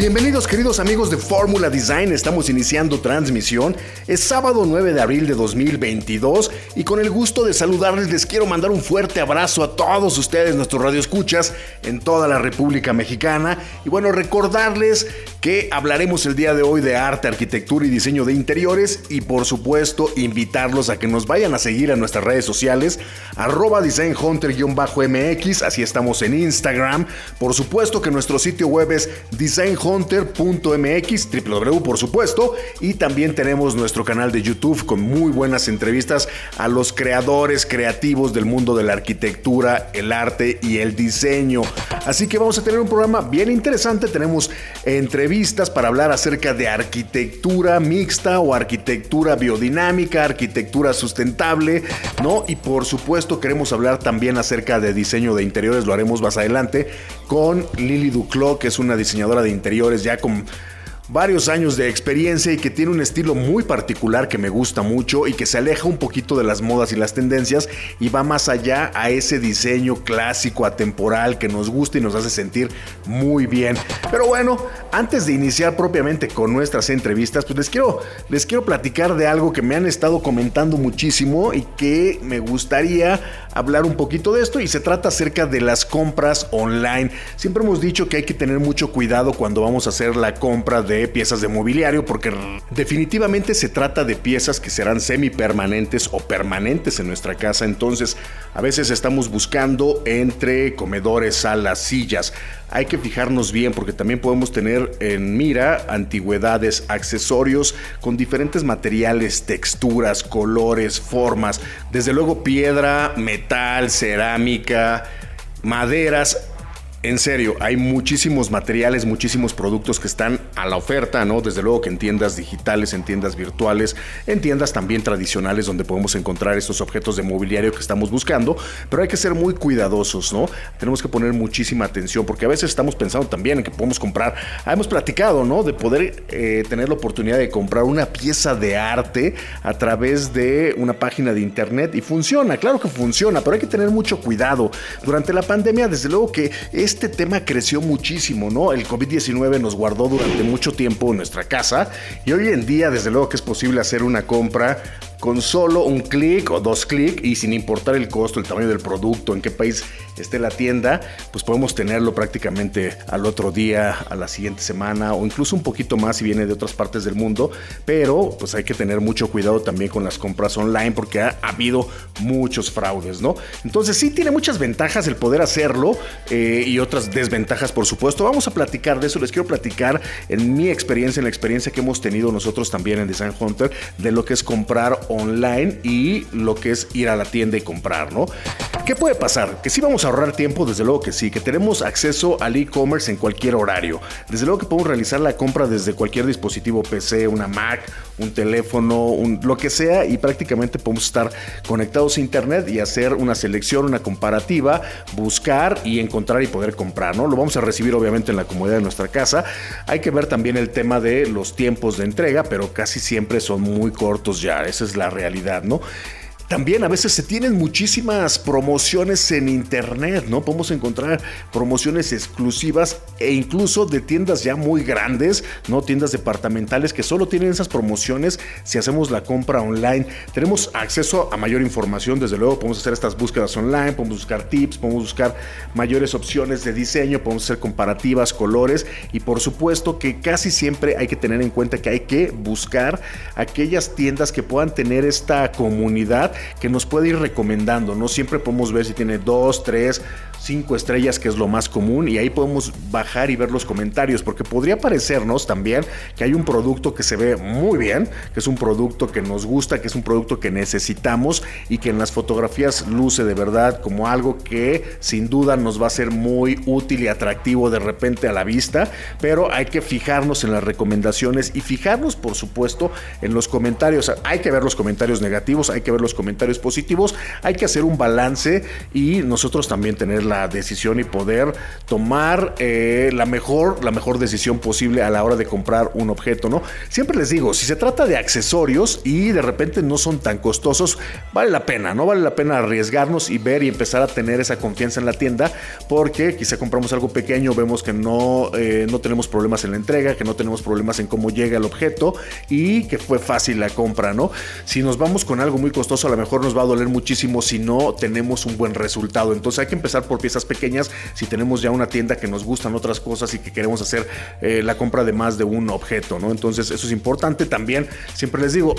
Bienvenidos queridos amigos de Fórmula Design, estamos iniciando transmisión, es sábado 9 de abril de 2022 y con el gusto de saludarles les quiero mandar un fuerte abrazo a todos ustedes, nuestros radioescuchas en toda la República Mexicana. Y bueno, recordarles que hablaremos el día de hoy de arte, arquitectura y diseño de interiores y por supuesto invitarlos a que nos vayan a seguir a nuestras redes sociales arroba designhunter-mx, así estamos en Instagram, por supuesto que nuestro sitio web es designhunter hunter.mx, por supuesto, y también tenemos nuestro canal de YouTube con muy buenas entrevistas a los creadores creativos del mundo de la arquitectura, el arte y el diseño. Así que vamos a tener un programa bien interesante, tenemos entrevistas para hablar acerca de arquitectura mixta o arquitectura biodinámica, arquitectura sustentable, ¿no? Y por supuesto queremos hablar también acerca de diseño de interiores, lo haremos más adelante con Lili Duclos, que es una diseñadora de interiores ya con varios años de experiencia y que tiene un estilo muy particular que me gusta mucho y que se aleja un poquito de las modas y las tendencias y va más allá a ese diseño clásico, atemporal que nos gusta y nos hace sentir muy bien. Pero bueno, antes de iniciar propiamente con nuestras entrevistas, pues les quiero, les quiero platicar de algo que me han estado comentando muchísimo y que me gustaría hablar un poquito de esto y se trata acerca de las compras online. Siempre hemos dicho que hay que tener mucho cuidado cuando vamos a hacer la compra de piezas de mobiliario porque definitivamente se trata de piezas que serán semipermanentes o permanentes en nuestra casa. Entonces, a veces estamos buscando entre comedores, salas, sillas. Hay que fijarnos bien porque también podemos tener en mira antigüedades, accesorios con diferentes materiales, texturas, colores, formas. Desde luego piedra, metal, cerámica, maderas en serio, hay muchísimos materiales, muchísimos productos que están a la oferta, ¿no? Desde luego que en tiendas digitales, en tiendas virtuales, en tiendas también tradicionales donde podemos encontrar estos objetos de mobiliario que estamos buscando, pero hay que ser muy cuidadosos, ¿no? Tenemos que poner muchísima atención porque a veces estamos pensando también en que podemos comprar, ah, hemos platicado, ¿no? De poder eh, tener la oportunidad de comprar una pieza de arte a través de una página de internet y funciona, claro que funciona, pero hay que tener mucho cuidado. Durante la pandemia, desde luego que es este tema creció muchísimo, ¿no? El COVID-19 nos guardó durante mucho tiempo en nuestra casa y hoy en día, desde luego que es posible hacer una compra con solo un clic o dos clics y sin importar el costo, el tamaño del producto, en qué país esté la tienda, pues podemos tenerlo prácticamente al otro día, a la siguiente semana o incluso un poquito más si viene de otras partes del mundo, pero pues hay que tener mucho cuidado también con las compras online porque ha, habido muchos fraudes, ¿no? Entonces sí tiene muchas ventajas el poder hacerlo eh, y otras desventajas por supuesto. Vamos a platicar de eso, les quiero platicar en mi experiencia, en la experiencia que hemos tenido nosotros también en Design Hunter, de lo que es comprar online y lo que es ir a la tienda y comprar, ¿no? ¿Qué puede pasar? Que si vamos a ahorrar tiempo, desde luego que sí, que tenemos acceso al e-commerce en cualquier horario. Desde luego que podemos realizar la compra desde cualquier dispositivo PC, una Mac, un teléfono, un, lo que sea, y prácticamente podemos estar conectados a internet y hacer una selección, una comparativa, buscar y encontrar y poder comprar, ¿no? Lo vamos a recibir obviamente en la comodidad de nuestra casa. Hay que ver también el tema de los tiempos de entrega, pero casi siempre son muy cortos ya, esa es la realidad, ¿no? También a veces se tienen muchísimas promociones en internet, ¿no? Podemos encontrar promociones exclusivas e incluso de tiendas ya muy grandes, ¿no? Tiendas departamentales que solo tienen esas promociones si hacemos la compra online. Tenemos acceso a mayor información, desde luego podemos hacer estas búsquedas online, podemos buscar tips, podemos buscar mayores opciones de diseño, podemos hacer comparativas, colores y por supuesto que casi siempre hay que tener en cuenta que hay que buscar aquellas tiendas que puedan tener esta comunidad que nos puede ir recomendando, ¿no? Siempre podemos ver si tiene dos, tres, cinco estrellas, que es lo más común, y ahí podemos bajar y ver los comentarios, porque podría parecernos también que hay un producto que se ve muy bien, que es un producto que nos gusta, que es un producto que necesitamos y que en las fotografías luce de verdad como algo que sin duda nos va a ser muy útil y atractivo de repente a la vista, pero hay que fijarnos en las recomendaciones y fijarnos, por supuesto, en los comentarios. Hay que ver los comentarios negativos, hay que ver los comentarios positivos, hay que hacer un balance y nosotros también tener la decisión y poder tomar eh, la, mejor, la mejor decisión posible a la hora de comprar un objeto, ¿no? Siempre les digo, si se trata de accesorios y de repente no son tan costosos, vale la pena, ¿no? Vale la pena arriesgarnos y ver y empezar a tener esa confianza en la tienda porque quizá compramos algo pequeño, vemos que no, eh, no tenemos problemas en la entrega, que no tenemos problemas en cómo llega el objeto y que fue fácil la compra, ¿no? Si nos vamos con algo muy costoso, a lo mejor nos va a doler muchísimo si no tenemos un buen resultado. Entonces hay que empezar por piezas pequeñas si tenemos ya una tienda que nos gustan otras cosas y que queremos hacer eh, la compra de más de un objeto, ¿no? Entonces eso es importante también. Siempre les digo,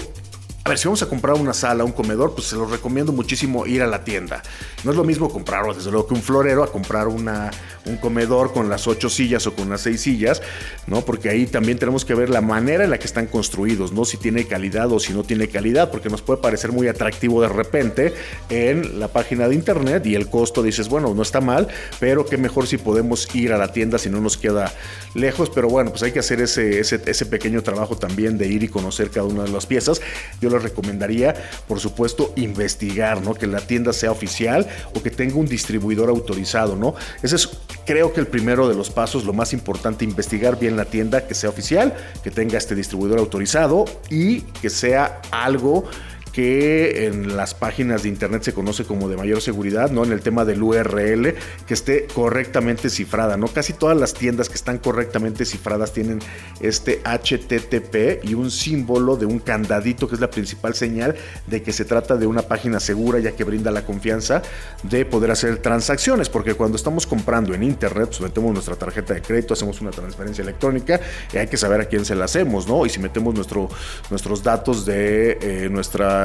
a ver, si vamos a comprar una sala, un comedor, pues se los recomiendo muchísimo ir a la tienda. No es lo mismo comprar, desde luego, que un florero a comprar una, un comedor con las ocho sillas o con las seis sillas, ¿no? Porque ahí también tenemos que ver la manera en la que están construidos, ¿no? Si tiene calidad o si no tiene calidad, porque nos puede parecer muy atractivo de repente en la página de internet y el costo dices, bueno, no está mal, pero qué mejor si podemos ir a la tienda si no nos queda lejos. Pero bueno, pues hay que hacer ese, ese, pequeño trabajo también de ir y conocer cada una de las piezas. Yo les recomendaría, por supuesto, investigar, ¿no? Que la tienda sea oficial o que tenga un distribuidor autorizado, ¿no? Ese es, creo que el primero de los pasos, lo más importante, investigar bien la tienda, que sea oficial, que tenga este distribuidor autorizado y que sea algo que en las páginas de internet se conoce como de mayor seguridad, ¿no? En el tema del URL, que esté correctamente cifrada, ¿no? Casi todas las tiendas que están correctamente cifradas tienen este HTTP y un símbolo de un candadito que es la principal señal de que se trata de una página segura ya que brinda la confianza de poder hacer transacciones, porque cuando estamos comprando en internet, pues metemos nuestra tarjeta de crédito, hacemos una transferencia electrónica y hay que saber a quién se la hacemos, ¿no? Y si metemos nuestro, nuestros datos de eh, nuestra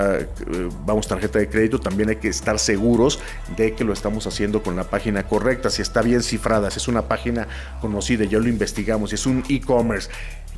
vamos, tarjeta de crédito, también hay que estar seguros de que lo estamos haciendo con la página correcta, si está bien cifrada, si es una página conocida, ya lo investigamos, si es un e-commerce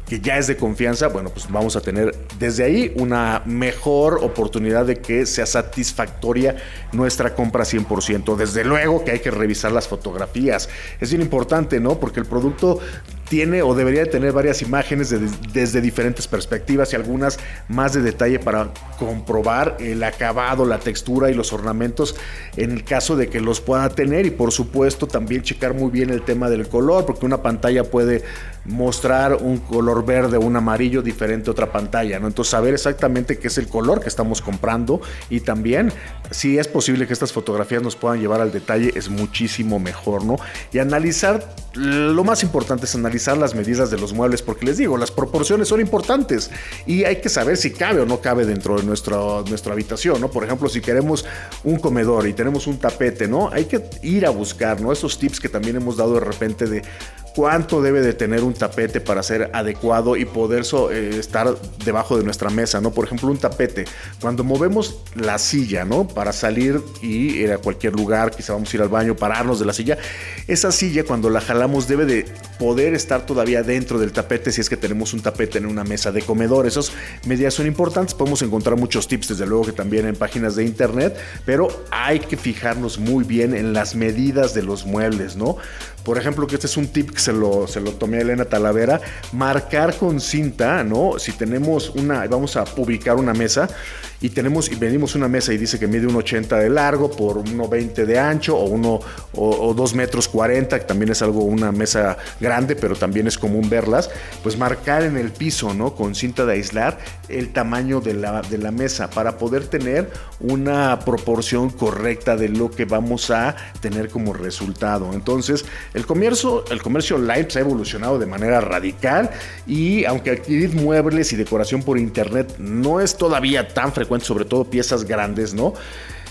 que ya es de confianza, bueno, pues vamos a tener desde ahí una mejor oportunidad de que sea satisfactoria nuestra compra 100%. Desde luego que hay que revisar las fotografías. Es bien importante, ¿no? Porque el producto tiene o debería de tener varias imágenes desde diferentes perspectivas y algunas más de detalle para comprobar el acabado, la textura y los ornamentos en el caso de que los pueda tener y por supuesto también checar muy bien el tema del color porque una pantalla puede mostrar un color verde o un amarillo diferente a otra pantalla. Entonces saber exactamente qué es el color que estamos comprando y también si es posible que estas fotografías nos puedan llevar al detalle es muchísimo mejor, ¿no? Y analizar, lo más importante es analizar las medidas de los muebles porque les digo, las proporciones son importantes y hay que saber si cabe o no cabe dentro de nuestro, nuestra habitación, ¿no? Por ejemplo, si queremos un comedor y tenemos un tapete, ¿no? Hay que ir a buscar, ¿no? Esos tips que también hemos dado de repente de cuánto debe de tener un tapete para ser adecuado y poder eh, estar debajo de nuestra mesa, ¿no? Por ejemplo, un tapete, cuando movemos la silla, ¿no? Para salir y ir a cualquier lugar, quizá vamos a ir al baño, pararnos de la silla, esa silla cuando la jalamos debe de poder estar todavía dentro del tapete si es que tenemos un tapete en una mesa de comedor. Esas medidas son importantes, podemos encontrar muchos tips, desde luego que también en páginas de internet, pero hay que fijarnos muy bien en las medidas de los muebles, ¿no? Por ejemplo, que este es un tip que se lo, se lo tomé a Elena Talavera, marcar con cinta, ¿no? Si tenemos una, vamos a ubicar una mesa y tenemos y venimos una mesa y dice que mide un 80 de largo por 1,20 de ancho o uno o, 2 metros 40, que también es algo, una mesa grande, pero también es común verlas, pues marcar en el piso, ¿no? Con cinta de aislar el tamaño de la, de la mesa para poder tener una proporción correcta de lo que vamos a tener como resultado. Entonces, el comercio, el comercio online se ha evolucionado de manera radical y aunque adquirir muebles y decoración por internet no es todavía tan frecuente, sobre todo piezas grandes, ¿no?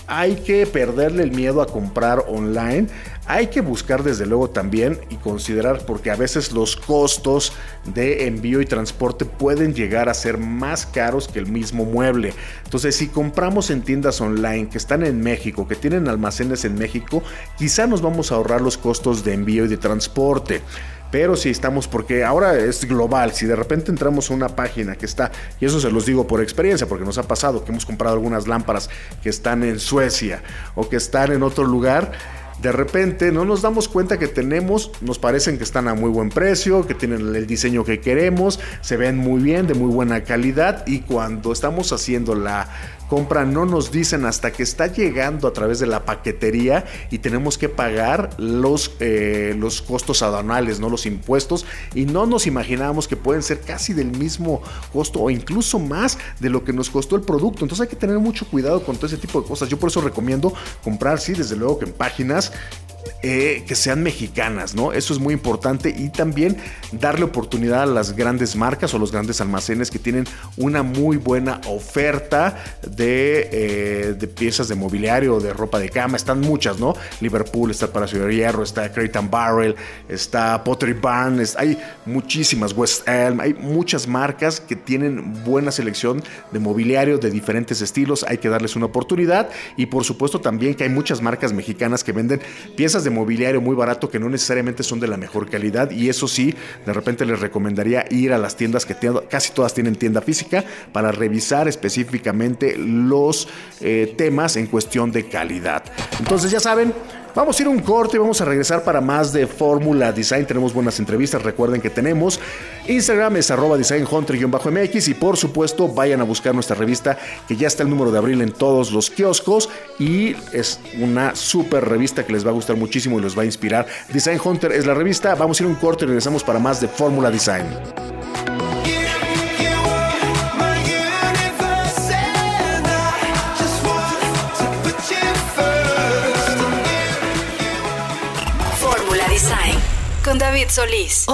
Hay que perderle el miedo a comprar online. Hay que buscar desde luego también y considerar porque a veces los costos de envío y transporte pueden llegar a ser más caros que el mismo mueble. Entonces si compramos en tiendas online que están en México, que tienen almacenes en México, quizá nos vamos a ahorrar los costos de envío y de transporte. Pero si estamos, porque ahora es global, si de repente entramos a una página que está, y eso se los digo por experiencia, porque nos ha pasado que hemos comprado algunas lámparas que están en Suecia o que están en otro lugar, de repente no nos damos cuenta que tenemos, nos parecen que están a muy buen precio, que tienen el diseño que queremos, se ven muy bien, de muy buena calidad y cuando estamos haciendo la compra no nos dicen hasta que está llegando a través de la paquetería y tenemos que pagar los, eh, los costos aduanales, no los impuestos y no nos imaginábamos que pueden ser casi del mismo costo o incluso más de lo que nos costó el producto. Entonces hay que tener mucho cuidado con todo ese tipo de cosas. Yo por eso recomiendo comprar, sí, desde luego que en páginas eh, que sean mexicanas, ¿no? Eso es muy importante y también darle oportunidad a las grandes marcas o los grandes almacenes que tienen una muy buena oferta de, eh, de piezas de mobiliario, de ropa de cama. Están muchas, ¿no? Liverpool, está Palacio de Hierro, está Crate Barrel, está Pottery Barn, hay muchísimas, West Elm, hay muchas marcas que tienen buena selección de mobiliario de diferentes estilos. Hay que darles una oportunidad y por supuesto también que hay muchas marcas mexicanas que venden piezas de mobiliario muy barato que no necesariamente son de la mejor calidad y eso sí, de repente les recomendaría ir a las tiendas que casi todas tienen tienda física para revisar específicamente los eh, temas en cuestión de calidad. Entonces ya saben, Vamos a ir un corte y vamos a regresar para más de Fórmula Design. Tenemos buenas entrevistas. Recuerden que tenemos Instagram es arroba designhunter-mx y por supuesto vayan a buscar nuestra revista que ya está el número de abril en todos los kioscos y es una super revista que les va a gustar muchísimo y los va a inspirar. Design Hunter es la revista. Vamos a ir un corte y regresamos para más de Fórmula Design. David Solís.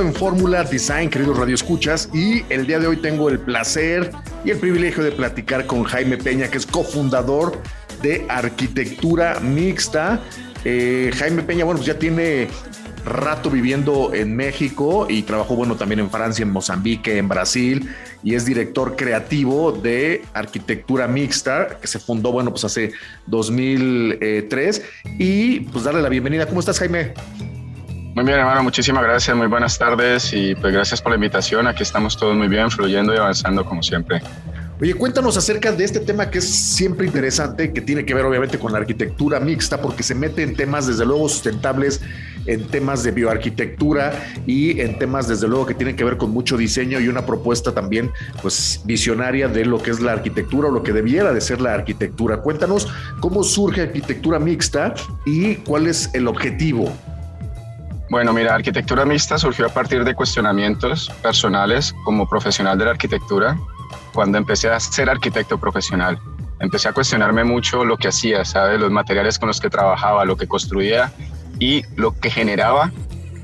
En Fórmula Design, queridos radioescuchas, y el día de hoy tengo el placer y el privilegio de platicar con Jaime Peña, que es cofundador de Arquitectura Mixta. Eh, Jaime Peña, bueno, pues ya tiene rato viviendo en México y trabajó, bueno, también en Francia, en Mozambique, en Brasil, y es director creativo de Arquitectura Mixta, que se fundó, bueno, pues hace 2003. Y pues darle la bienvenida. ¿Cómo estás, Jaime? Muy bien, hermano, muchísimas gracias, muy buenas tardes y pues gracias por la invitación. Aquí estamos todos muy bien, fluyendo y avanzando como siempre. Oye, cuéntanos acerca de este tema que es siempre interesante, que tiene que ver obviamente con la arquitectura mixta, porque se mete en temas desde luego sustentables, en temas de bioarquitectura y en temas desde luego que tienen que ver con mucho diseño y una propuesta también pues visionaria de lo que es la arquitectura o lo que debiera de ser la arquitectura. Cuéntanos cómo surge arquitectura mixta y cuál es el objetivo. Bueno, mira, arquitectura mixta surgió a partir de cuestionamientos personales como profesional de la arquitectura, cuando empecé a ser arquitecto profesional. Empecé a cuestionarme mucho lo que hacía, ¿sabes? Los materiales con los que trabajaba, lo que construía y lo que generaba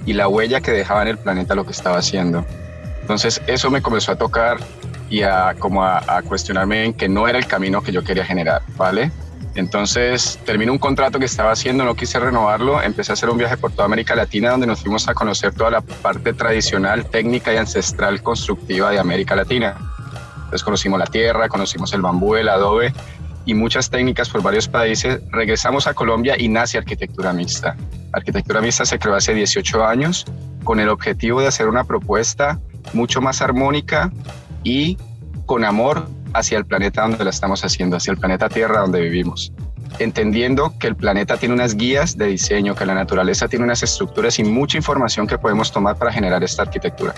y la huella que dejaba en el planeta lo que estaba haciendo. Entonces eso me comenzó a tocar y a, como a, a cuestionarme en que no era el camino que yo quería generar, ¿vale? Entonces terminé un contrato que estaba haciendo, no quise renovarlo, empecé a hacer un viaje por toda América Latina donde nos fuimos a conocer toda la parte tradicional, técnica y ancestral constructiva de América Latina. Entonces conocimos la tierra, conocimos el bambú, el adobe y muchas técnicas por varios países. Regresamos a Colombia y nace Arquitectura Mixta. Arquitectura Mixta se creó hace 18 años con el objetivo de hacer una propuesta mucho más armónica y con amor hacia el planeta donde la estamos haciendo, hacia el planeta Tierra donde vivimos entendiendo que el planeta tiene unas guías de diseño, que la naturaleza tiene unas estructuras y mucha información que podemos tomar para generar esta arquitectura.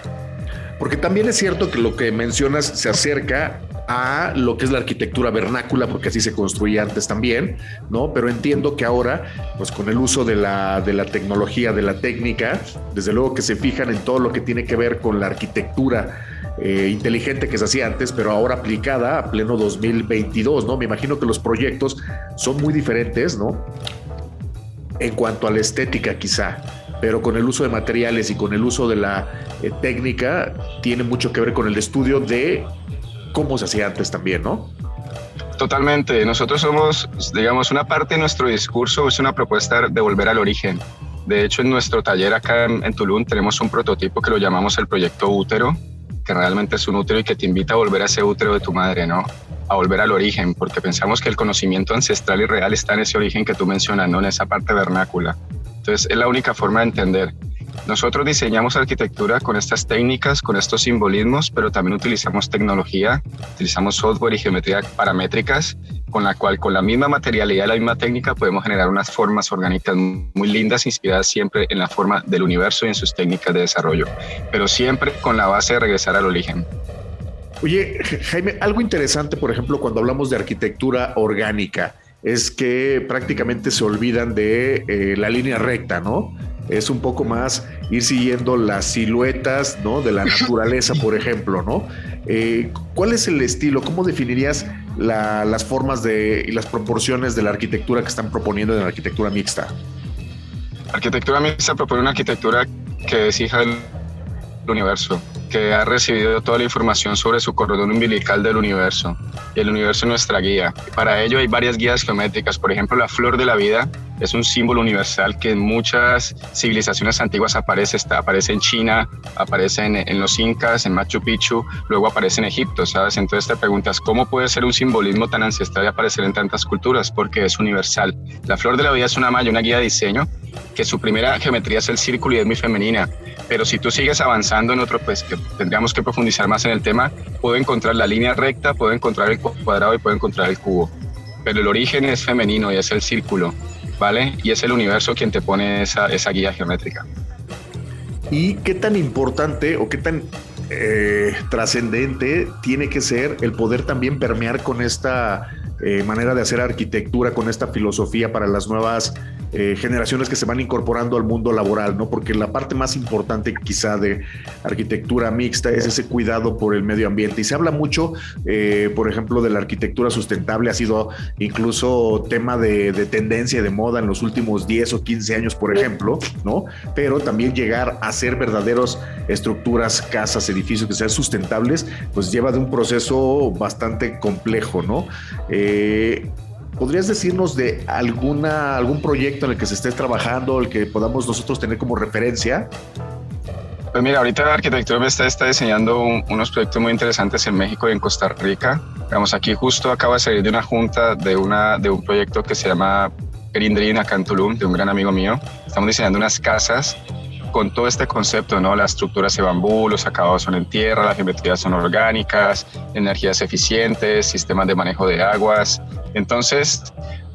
Porque también es cierto que lo que mencionas se acerca a lo que es la arquitectura vernácula, porque así se construía antes también, ¿no? Pero entiendo que ahora, pues con el uso de la, de la tecnología, de la técnica, desde luego que se fijan en todo lo que tiene que ver con la arquitectura eh, inteligente que se hacía antes, pero ahora aplicada a pleno 2022, ¿no? Me imagino que los proyectos son muy diferentes, ¿no? En cuanto a la estética, quizá, pero con el uso de materiales y con el uso de la eh, técnica, tiene mucho que ver con el estudio de cómo se hacía antes también, ¿no? Totalmente. Nosotros somos, digamos, una parte de nuestro discurso es una propuesta de volver al origen. De hecho, en nuestro taller acá en, en Tulum tenemos un prototipo que lo llamamos el proyecto Útero, que realmente es un útero y que te invita a volver a ese útero de tu madre, ¿no? A volver al origen, porque pensamos que el conocimiento ancestral y real está en ese origen que tú mencionas, ¿no? En esa parte vernácula. Entonces, es la única forma de entender. Nosotros diseñamos arquitectura con estas técnicas, con estos simbolismos, pero también utilizamos tecnología, utilizamos software y geometría paramétricas, con la cual con la misma materialidad y la misma técnica podemos generar unas formas orgánicas muy lindas, inspiradas siempre en la forma del universo y en sus técnicas de desarrollo, pero siempre con la base de regresar al origen. Oye, Jaime, algo interesante, por ejemplo, cuando hablamos de arquitectura orgánica, es que prácticamente se olvidan de eh, la línea recta, ¿no? Es un poco más ir siguiendo las siluetas ¿no? de la naturaleza, por ejemplo, ¿no? Eh, ¿Cuál es el estilo? ¿Cómo definirías las formas de, y las proporciones de la arquitectura que están proponiendo en la arquitectura mixta? Arquitectura mixta propone una arquitectura que es hija del universo, que ha recibido toda la información sobre su cordón umbilical del universo y el universo es nuestra guía. Para ello hay varias guías geométricas, por ejemplo la flor de la vida es un símbolo universal que en muchas civilizaciones antiguas aparece, está, aparece en China, aparece en, en, los incas, en Machu Picchu, luego aparece en Egipto, ¿sabes? Entonces te preguntas, ¿cómo puede ser un simbolismo tan ancestral y aparecer en tantas culturas? Porque es universal. La flor de la vida es una malla, una guía de diseño, que su primera geometría es el círculo y es muy femenina, pero si tú sigues avanzando en otro, pues tendríamos que profundizar más en el tema, puedo encontrar la línea recta, puedo encontrar el cuadrado y puedo encontrar el cubo, pero el origen es femenino y es el círculo. ¿vale? Y es el universo quien te pone esa, esa guía geométrica. ¿Y qué tan importante o qué tan eh, trascendente tiene que ser el poder también permear con esta eh, manera de hacer arquitectura, con esta filosofía para las nuevas eh, generaciones que se van incorporando al mundo laboral, ¿no? Porque la parte más importante quizá de arquitectura mixta es ese cuidado por el medio ambiente. Y se habla mucho, eh, por ejemplo, de la arquitectura sustentable, ha sido incluso tema de, de tendencia, de moda en los últimos 10 o 15 años, por ejemplo, ¿no? Pero también llegar a ser verdaderos estructuras, casas, edificios que sean sustentables, pues lleva de un proceso bastante complejo, ¿no? Eh, ¿Podrías decirnos de alguna, algún proyecto en el que se esté trabajando, el que podamos nosotros tener como referencia? Pues mira, ahorita la arquitectura está, está diseñando unos proyectos muy interesantes en México y en Costa Rica. Vamos, aquí justo acaba de salir de una junta de, una, de un proyecto que se llama Green Dream acá en Tulum, de un gran amigo mío. Estamos diseñando unas casas con todo este concepto, ¿no? Las estructuras de bambú, los acabados son en tierra, las geometrías son orgánicas, energías eficientes, sistemas de manejo de aguas. Entonces,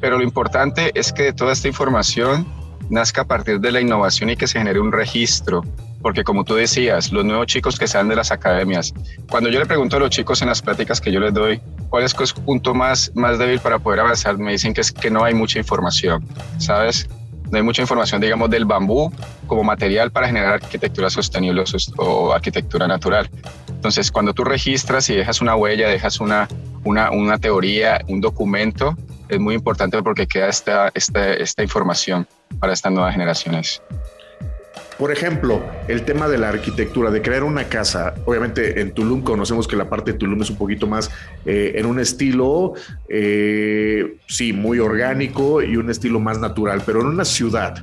pero lo importante es que toda esta información nazca a partir de la innovación y que se genere un registro. Porque como tú decías, los nuevos chicos que salen de las academias, cuando yo le pregunto a los chicos en las pláticas que yo les doy, ¿cuál es el punto más, más débil para poder avanzar? Me dicen que es que no hay mucha información, ¿sabes? No hay mucha información, digamos, del bambú como material para generar arquitectura sostenible o arquitectura natural. Entonces, cuando tú registras y dejas una huella, dejas una, una, una teoría, un documento, es muy importante porque queda esta, esta, esta información para estas nuevas generaciones. Por ejemplo, el tema de la arquitectura, de crear una casa. Obviamente en Tulum conocemos que la parte de Tulum es un poquito más eh, en un estilo, eh, sí, muy orgánico y un estilo más natural, pero en una ciudad.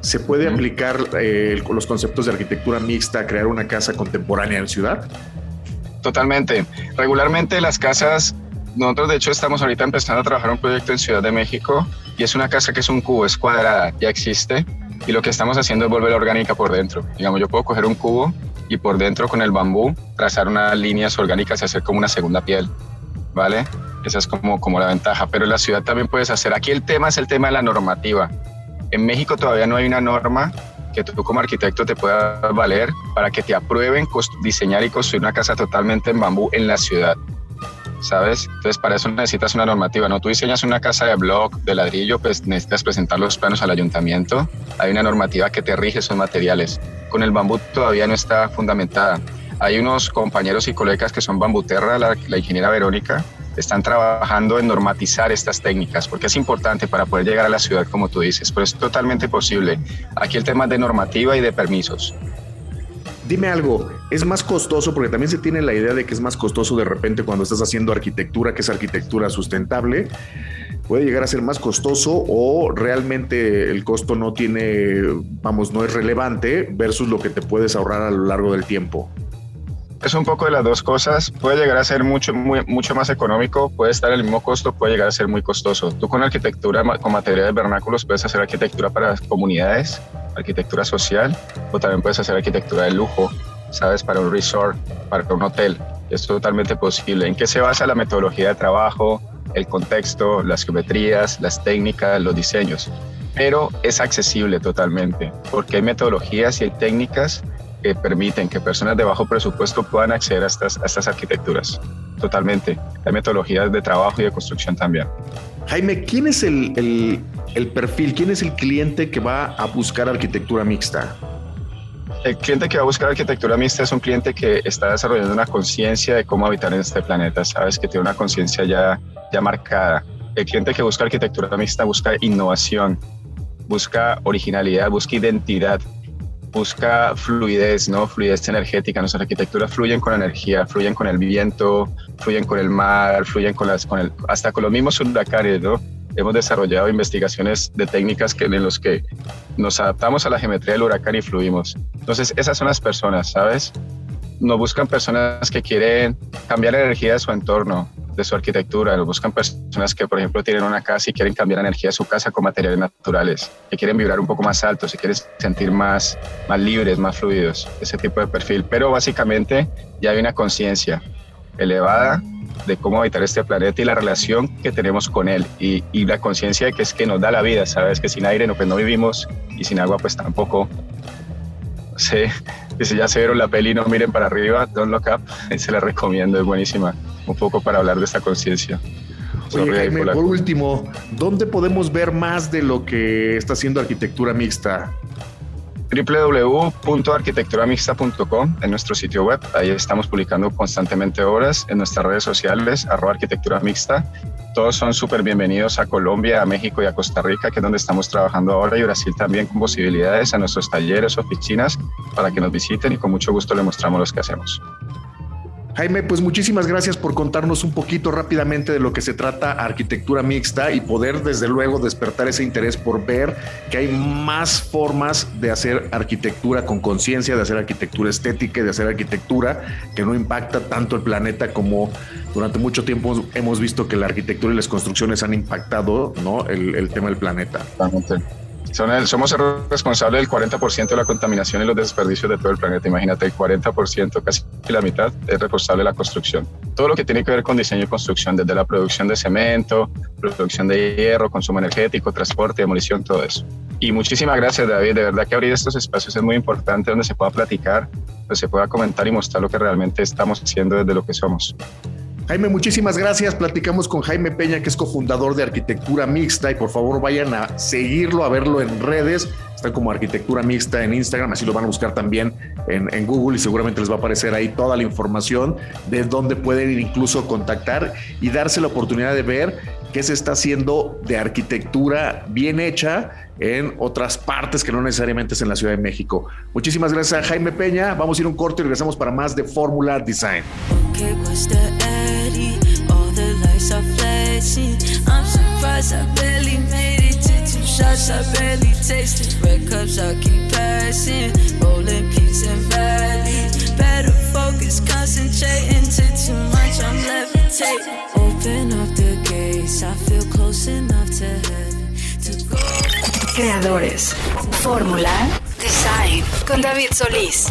¿Se puede aplicar eh, los conceptos de arquitectura mixta a crear una casa contemporánea en ciudad? Totalmente. Regularmente las casas, nosotros de hecho estamos ahorita empezando a trabajar un proyecto en Ciudad de México y es una casa que es un cubo, es cuadrada, ya existe y lo que estamos haciendo es volver orgánica por dentro. Digamos, yo puedo coger un cubo y por dentro con el bambú trazar unas líneas orgánicas y hacer como una segunda piel. ¿vale? Esa es como, como la ventaja, pero en la ciudad también puedes hacer. Aquí el tema es el tema de la normativa. En México todavía no hay una norma que tú como arquitecto te pueda valer para que te aprueben diseñar y construir una casa totalmente en bambú en la ciudad. ¿Sabes? Entonces para eso necesitas una normativa, ¿no? Tú diseñas una casa de block, de ladrillo, pues necesitas presentar los planos al ayuntamiento. Hay una normativa que te rige esos materiales. Con el bambú todavía no está fundamentada. Hay unos compañeros y colegas que son bambuterra, la, la ingeniera Verónica, están trabajando en normatizar estas técnicas, porque es importante para poder llegar a la ciudad, como tú dices, pero es totalmente posible. Aquí el tema de normativa y de permisos. Dime algo, ¿es más costoso? Porque también se tiene la idea de que es más costoso de repente cuando estás haciendo arquitectura, que es arquitectura sustentable. ¿Puede llegar a ser más costoso o realmente el costo no tiene, vamos, no es relevante versus lo que te puedes ahorrar a lo largo del tiempo? Es un poco de las dos cosas. Puede llegar a ser mucho, mucho más económico, puede estar el mismo costo, puede llegar a ser muy costoso. Tú con arquitectura, con materiales vernáculos, puedes hacer arquitectura para comunidades, arquitectura social, o también puedes hacer arquitectura de lujo, ¿sabes? Para un resort, para un hotel. Es totalmente posible. ¿En qué se basa la metodología de trabajo, el contexto, las geometrías, las técnicas, los diseños? Pero es accesible totalmente, porque hay metodologías y hay técnicas que permiten que personas de bajo presupuesto puedan acceder a estas, a estas arquitecturas. Totalmente. Hay metodologías de trabajo y de construcción también. Jaime, ¿quién es el, el, el perfil, quién es el cliente que va a buscar arquitectura mixta? El cliente que va a buscar arquitectura mixta es un cliente que está desarrollando una conciencia de cómo habitar en este planeta, sabes, que tiene una conciencia ya, ya marcada. El cliente que busca arquitectura mixta busca innovación, busca originalidad, busca identidad, busca fluidez, ¿no? Fluidez energética. Nuestras arquitecturas fluyen con energía, fluyen con el viento, fluyen con el mar, fluyen con las, con el, hasta con los mismos huracanes, ¿no? Hemos desarrollado investigaciones de técnicas que, en los que nos adaptamos a la geometría del huracán y fluimos. Entonces, esas son las personas, ¿sabes? Nos buscan personas que quieren cambiar la energía de su entorno, de su arquitectura. Nos buscan personas que, por ejemplo, tienen una casa y quieren cambiar la energía de su casa con materiales naturales, que quieren vibrar un poco más alto, se quieren sentir más, más libres, más fluidos, ese tipo de perfil. Pero básicamente ya hay una conciencia elevada de cómo habitar este planeta y la relación que tenemos con él y, la conciencia de que es que nos da la vida, sabes que sin aire no, pues no vivimos y sin agua pues tampoco. Sí, si ya se vieron la peli No miren para arriba, Don't Look Up, se la recomiendo, es buenísima un poco para hablar de esta conciencia. por último, ¿dónde podemos ver más de lo que está haciendo arquitectura mixta? www.arquitecturamixta.com en nuestro sitio web. Ahí estamos publicando constantemente obras en nuestras redes sociales, arroba arquitectura mixta. Todos son súper bienvenidos a Colombia, a México y a Costa Rica, que es donde estamos trabajando ahora, y Brasil también con posibilidades a nuestros talleres, oficinas, para que nos visiten y con mucho gusto les mostramos los que hacemos. Jaime, pues muchísimas gracias por contarnos un poquito rápidamente de lo que se trata arquitectura mixta y poder desde luego despertar ese interés por ver que hay más formas de hacer arquitectura con conciencia, de hacer arquitectura estética y de hacer arquitectura que no impacta tanto el planeta como durante mucho tiempo hemos visto que la arquitectura y las construcciones han impactado ¿no? el, tema del planeta somos el responsable del 40% de la contaminación y los desperdicios de todo el planeta. Imagínate, el 40%, casi la mitad, es responsable de la construcción. Todo lo que tiene que ver con diseño y construcción, desde la producción de cemento, producción de hierro, consumo energético, transporte, demolición, todo eso. Y muchísimas gracias, David. De verdad que abrir estos espacios es muy importante donde se pueda platicar, donde se pueda comentar y mostrar lo que realmente estamos haciendo desde lo que somos. Jaime, muchísimas gracias. Platicamos con Jaime Peña, que es cofundador de Arquitectura Mixta, y por favor vayan a seguirlo, a verlo en redes. Está como Arquitectura Mixta en Instagram, así lo van a buscar también en, Google y seguramente les va a aparecer ahí toda la información de dónde pueden incluso contactar y darse la oportunidad de ver qué se está haciendo de arquitectura bien hecha en otras partes que no necesariamente es en la Ciudad de México. Muchísimas gracias a Jaime Peña. Vamos a ir un corte y regresamos para más de Fórmula Design. shots, I barely tasted. Red cups, I keep passing. Rolling peaks and valleys. Better focus, concentrating. To too much, I'm levitating. Open up the gates, I feel close enough to heaven. To go. Creadores. Fórmula Design con David Solís.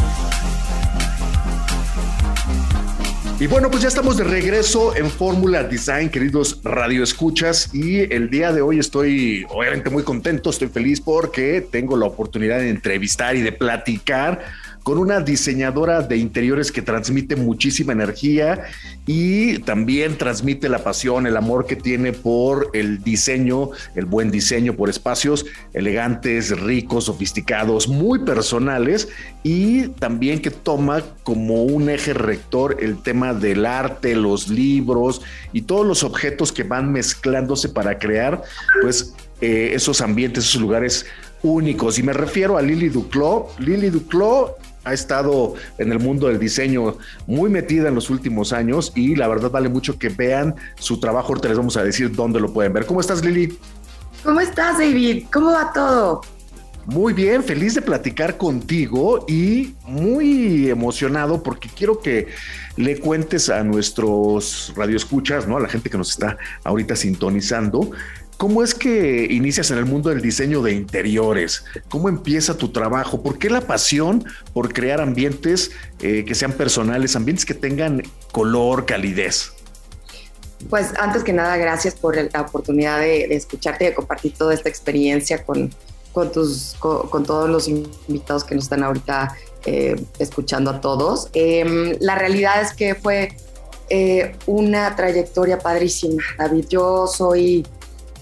Y bueno, pues ya estamos de regreso en Fórmula Design, queridos radioescuchas, y el día de hoy estoy obviamente muy contento, estoy feliz porque tengo la oportunidad de entrevistar y de platicar con una diseñadora de interiores que transmite muchísima energía y también transmite la pasión, el amor que tiene por el diseño, el buen diseño, por espacios elegantes, ricos, sofisticados, muy personales y también que toma como un eje rector el tema del arte, los libros y todos los objetos que van mezclándose para crear pues eh, esos ambientes, esos lugares únicos. Y me refiero a Lili Duclos. Lili Duclos ha estado en el mundo del diseño muy metida en los últimos años y la verdad vale mucho que vean su trabajo. Ahorita les vamos a decir dónde lo pueden ver. ¿Cómo estás, Lili? ¿Cómo estás, David? ¿Cómo va todo? Muy bien, feliz de platicar contigo y muy emocionado porque quiero que le cuentes a nuestros radioescuchas, ¿no? A la gente que nos está ahorita sintonizando, ¿Cómo es que inicias en el mundo del diseño de interiores? ¿Cómo empieza tu trabajo? ¿Por qué la pasión por crear ambientes eh, que sean personales, ambientes que tengan color, calidez? Pues antes que nada, gracias por la oportunidad de, escucharte y de compartir toda esta experiencia con, con, tus, con, todos los invitados que nos están ahorita eh, escuchando a todos. Em, la realidad es que fue eh, una trayectoria padrísima, David. Yo soy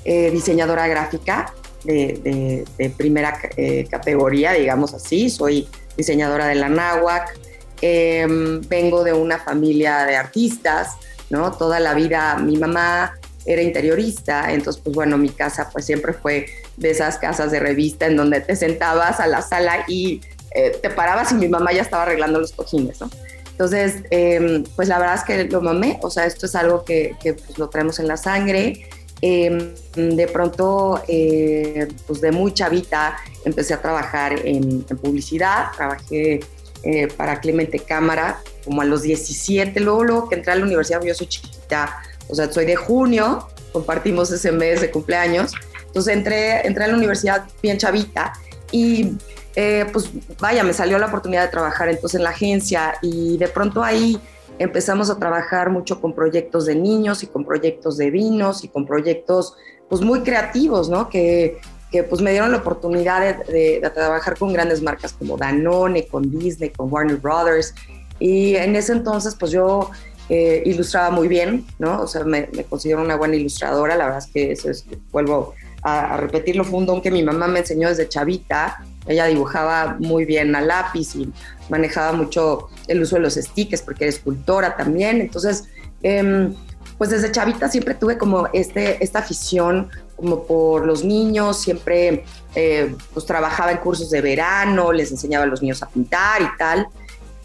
eh, diseñadora gráfica de, primera eh, categoría, digamos así. Soy diseñadora de la náhuac. Em, vengo de una familia de artistas, ¿no? Toda la vida mi mamá era interiorista, entonces pues bueno, mi casa pues siempre fue de esas casas de revista en donde te sentabas a la sala y eh, te parabas y mi mamá ya estaba arreglando los cojines, ¿no? Entonces, em, pues la verdad es que lo mamé, o sea, esto es algo que, que pues, lo traemos en la sangre. Em, de pronto, eh, pues de muy chavita, empecé a trabajar en, publicidad, trabajé eh, para Clemente Cámara como a los 17, luego, luego que entré a la universidad, yo soy chiquita, o sea, soy de junio, compartimos ese mes de cumpleaños, entonces entré, entré a la universidad bien chavita y eh, pues vaya, me salió la oportunidad de trabajar entonces en la agencia. Y de pronto ahí empezamos a trabajar mucho con proyectos de niños y con proyectos de vinos y con proyectos pues muy creativos, ¿no? Que, que pues me dieron la oportunidad de, de, trabajar con grandes marcas como Danone, con Disney, con Warner Brothers. Y en ese entonces pues yo eh, ilustraba muy bien, ¿no? O sea, me, considero una buena ilustradora, la verdad es que eso es, vuelvo a, a repetirlo, fue un don que mi mamá me enseñó desde chavita ella dibujaba muy bien a lápiz y manejaba mucho el uso de los stickers porque era escultora también. Entonces, em, pues desde chavita siempre tuve como este, esta afición como por los niños, siempre eh, pues trabajaba en cursos de verano, les enseñaba a los niños a pintar y tal.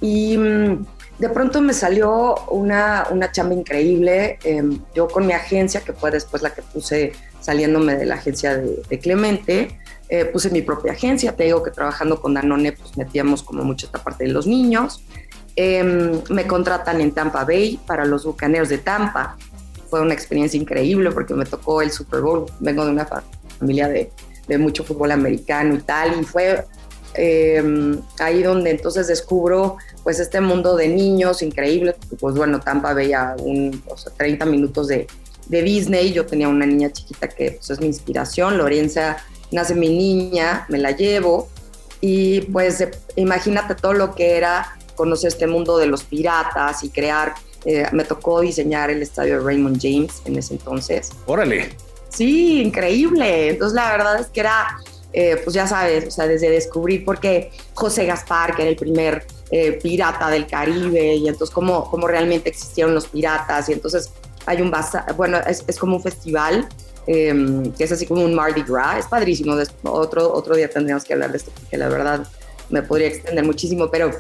Y mm, de pronto me salió una, una chamba increíble. Em, yo con mi agencia, que fue después la que puse saliéndome de la agencia de, de Clemente, eh, puse mi propia agencia, te digo que trabajando con Danone pues metíamos como mucho esta parte de los niños. Em, me contratan en Tampa Bay para los Bucaneros de Tampa. Fue una experiencia increíble porque me tocó el Super Bowl. Vengo de una familia de, de mucho fútbol americano y tal, y fue em, ahí donde entonces descubro pues este mundo de niños increíble. Pues bueno, Tampa veía un, o sea, 30 minutos de, de Disney. Yo tenía una niña chiquita que pues, es mi inspiración, Lorenza nace mi niña, me la llevo y pues imagínate todo lo que era conocer este mundo de los piratas y crear, eh, me tocó diseñar el estadio de Raymond James en ese entonces. Órale. Sí, increíble. Entonces la verdad es que era, eh, pues ya sabes, o sea, desde descubrir porque José Gaspar, que era el primer eh, pirata del Caribe, y entonces cómo, cómo realmente existieron los piratas, y entonces hay un, bueno, es, es como un festival Em, que es así como un Mardi Gras, es padrísimo. Otro, otro día tendríamos que hablar de esto, porque la verdad me podría extender muchísimo, pero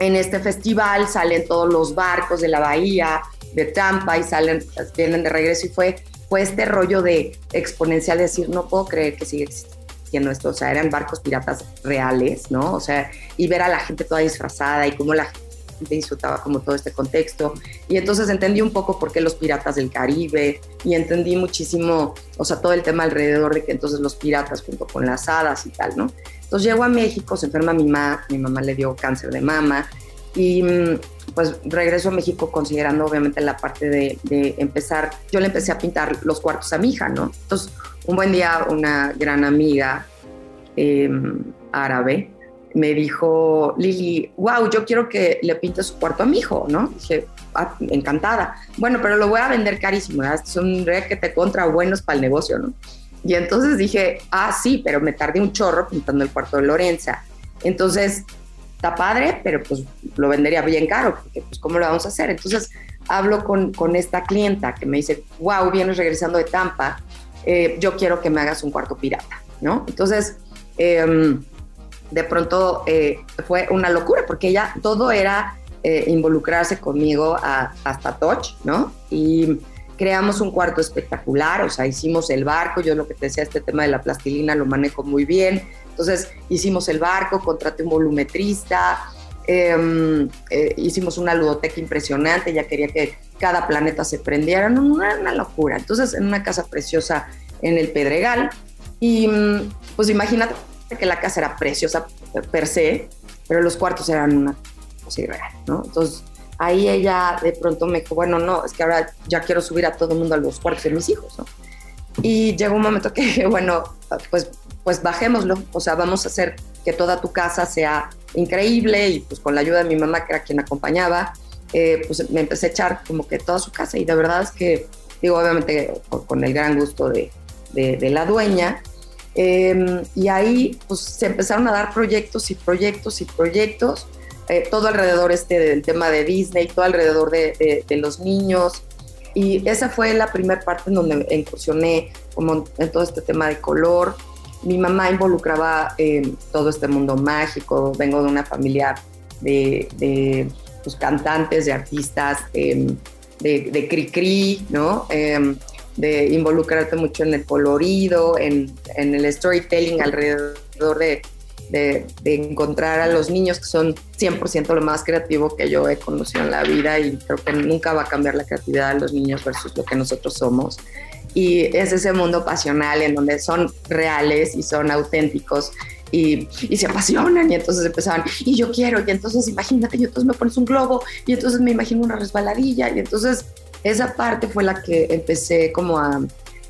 en este festival salen todos los barcos de la bahía de Tampa y salen, vienen de regreso y fue, fue este rollo de exponencial, decir, no puedo creer que sigue existiendo esto, o sea, eran barcos piratas reales, ¿no? O sea, y ver a la gente toda disfrazada y cómo la gente disfrutaba como todo este contexto. Y entonces entendí un poco por qué los piratas del Caribe y entendí muchísimo, o sea, todo el tema alrededor de que entonces los piratas junto con las hadas y tal, ¿no? Entonces llego a México, se enferma mi mamá, mi mamá le dio cáncer de mama Y mm, pues regreso a México considerando obviamente la parte de, empezar, yo le empecé a pintar los cuartos a mi hija, ¿no? Entonces, un buen día una gran amiga em, árabe me dijo, Lili, wow, yo quiero que le pintes su cuarto a mi hijo, ¿no? Dije, ah, encantada. Bueno, pero lo voy a vender carísimo, ¿verdad? Es un re que te contra buenos para el negocio, ¿no? Y entonces dije, ah, sí, pero me tardé un chorro pintando el cuarto de Lorenza. Entonces, está padre, pero pues lo vendería bien caro, porque pues ¿cómo lo vamos a hacer? Entonces hablo con, con esta clienta que me dice, wow, vienes regresando de Tampa, eh, yo quiero que me hagas un cuarto pirata, ¿no? Entonces, em, de pronto eh, fue una locura, porque ella todo era eh, involucrarse conmigo hasta Touch, ¿no? Y creamos un cuarto espectacular, o sea, hicimos el barco, yo lo que te decía, este tema de la plastilina lo manejo muy bien, entonces hicimos el barco, contraté un volumetrista, em, eh, hicimos una ludoteca impresionante, ya quería que cada planeta se prendiera, una, una locura. Entonces en una casa preciosa en el Pedregal y mm, pues imagínate que la casa era preciosa per se, pero los cuartos eran una cosa irreal, ¿no? Entonces ahí ella de pronto me dijo, bueno, no, es que ahora ya quiero subir a todo el mundo a los cuartos de mis hijos, ¿no? Y llegó un momento que, bueno, pues, pues bajémoslo, o sea, vamos a hacer que toda tu casa sea increíble y pues con la ayuda de mi mamá, que era quien acompañaba, eh, pues me empecé a echar como que toda su casa y de verdad es que, digo, obviamente con, el gran gusto de, de, la dueña, em, y ahí pues se empezaron a dar proyectos y proyectos y proyectos, eh, todo alrededor este del tema de Disney, todo alrededor de, de los niños. Y esa fue la primera parte en donde incursioné como en todo este tema de color. Mi mamá involucraba eh, todo este mundo mágico. Vengo de una familia de, de pues, cantantes, de artistas, em, de, de cri-cri, ¿no? De involucrarte mucho en el colorido, en, en el storytelling alrededor de, de, encontrar a los niños que son 100% lo más creativo que yo he conocido en la vida y creo que nunca va a cambiar la creatividad de los niños versus lo que nosotros somos. Y es ese mundo pasional en donde son reales y son auténticos y, y, se apasionan y entonces empezaban, y yo quiero, y entonces imagínate, y entonces me pones un globo, y entonces me imagino una resbaladilla, y entonces esa parte fue la que empecé como a,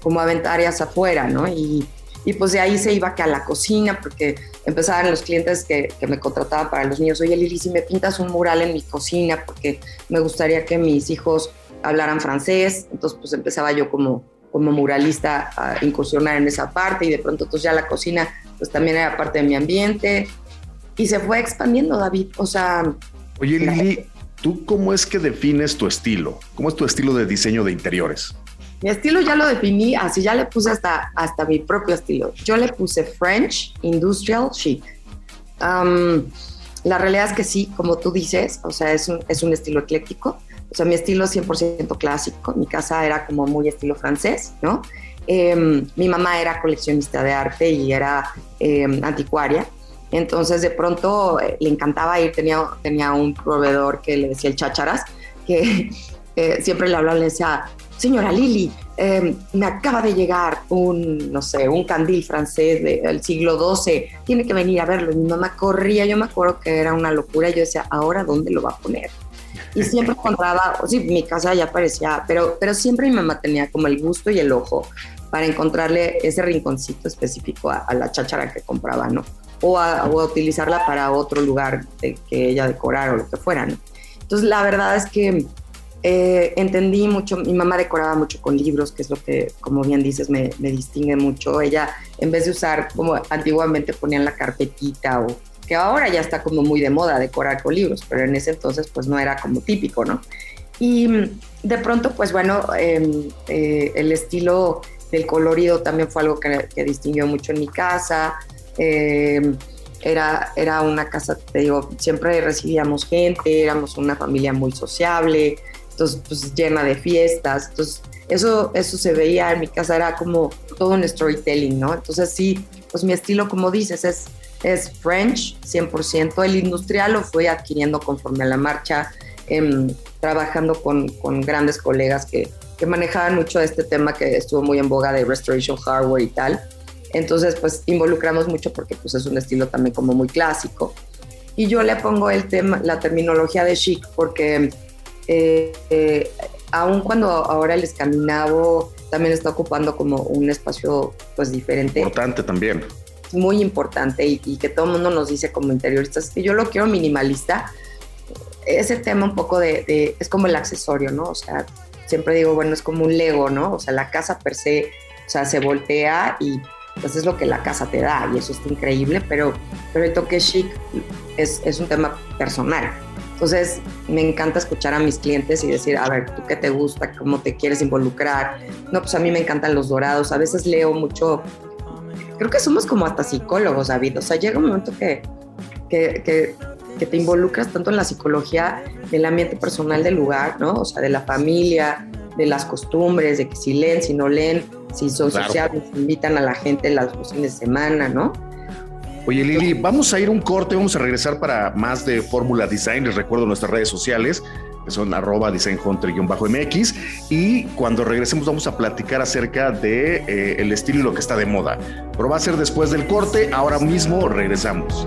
como a aventar hacia afuera, ¿no? Y, y pues de ahí se iba que a la cocina, porque empezaban los clientes que, que, me contrataban para los niños, oye Lili, si me pintas un mural en mi cocina, porque me gustaría que mis hijos hablaran francés, entonces pues empezaba yo como, como muralista a incursionar en esa parte y de pronto pues ya la cocina pues también era parte de mi ambiente y se fue expandiendo David, o sea... Oye Lili, ¿tú cómo es que defines tu estilo? ¿Cómo es tu estilo de diseño de interiores? Mi estilo ya lo definí, así ya le puse hasta, hasta mi propio estilo. Yo le puse French Industrial Chic. la realidad es que sí, como tú dices, o sea, es un, es un estilo ecléctico. O sea, mi estilo es 100% clásico. Mi casa era como muy estilo francés, ¿no? Em, mi mamá era coleccionista de arte y era em, anticuaria. Entonces, de pronto eh, le encantaba ir. Tenía, tenía un proveedor que le decía el chácharas, que eh, siempre le hablaba, le decía, señora Lili, em, me acaba de llegar un, no sé, un candil francés del siglo XII, tiene que venir a verlo. Y mi mamá corría, yo me acuerdo que era una locura, yo decía, ¿ahora dónde lo va a poner? Y siempre encontraba, o sí, mi casa ya parecía, pero, pero siempre mi mamá tenía como el gusto y el ojo para encontrarle ese rinconcito específico a, la cháchara que compraba, ¿no? O a, utilizarla para otro lugar que ella decorara o lo que fuera. Entonces, la verdad es que eh, entendí mucho, mi mamá decoraba mucho con libros, que es lo que, como bien dices, me, distingue mucho. Ella, en vez de usar como antiguamente ponían la carpetita o que ahora ya está como muy de moda decorar con libros, pero en ese entonces pues no era como típico, ¿no? Y de pronto, pues bueno, em, eh, el estilo del colorido también fue algo que, distinguió mucho en mi casa. Em, era, era una casa, te digo, siempre recibíamos gente, éramos una familia muy sociable, entonces pues llena de fiestas, entonces eso, eso se veía en mi casa, era como todo un storytelling, ¿no? Entonces sí, pues mi estilo, como dices, es, es French 100%, el industrial lo fui adquiriendo conforme a la marcha, em, trabajando con, con, grandes colegas que, que manejaban mucho este tema que estuvo muy en boga de restoration hardware y tal. Entonces, pues involucramos mucho porque pues es un estilo también como muy clásico. Y yo le pongo el tema, la terminología de chic, porque eh, eh, aun cuando ahora el escandinavo también está ocupando como un espacio pues diferente. Importante también. Muy importante y, que todo el mundo nos dice como interioristas que yo lo quiero minimalista. Ese tema un poco de, es como el accesorio, ¿no? O sea, siempre digo, bueno, es como un Lego, ¿no? O sea, la casa per se, o sea, se voltea y pues es lo que la casa te da y eso está increíble, pero, pero el toque chic es, es un tema personal. Entonces, me encanta escuchar a mis clientes y decir, a ver, ¿tú qué te gusta? ¿Cómo te quieres involucrar? No, pues a mí me encantan los dorados. A veces leo mucho, creo que somos como hasta psicólogos, David. O sea, llega un momento que, que, que, que te involucras tanto en la psicología del ambiente personal del lugar, ¿no? O sea, de la familia, de las costumbres, de que si leen, si no leen, si son sociales, si invitan a la gente las fines de semana, ¿no? Oye Lili, vamos a ir un corte, vamos a regresar para más de Fórmula Design. Les recuerdo nuestras redes sociales, que son arroba designhunter-mx. Y cuando regresemos vamos a platicar acerca de eh, el estilo y lo que está de moda. Pero va a ser después del corte, ahora mismo regresamos.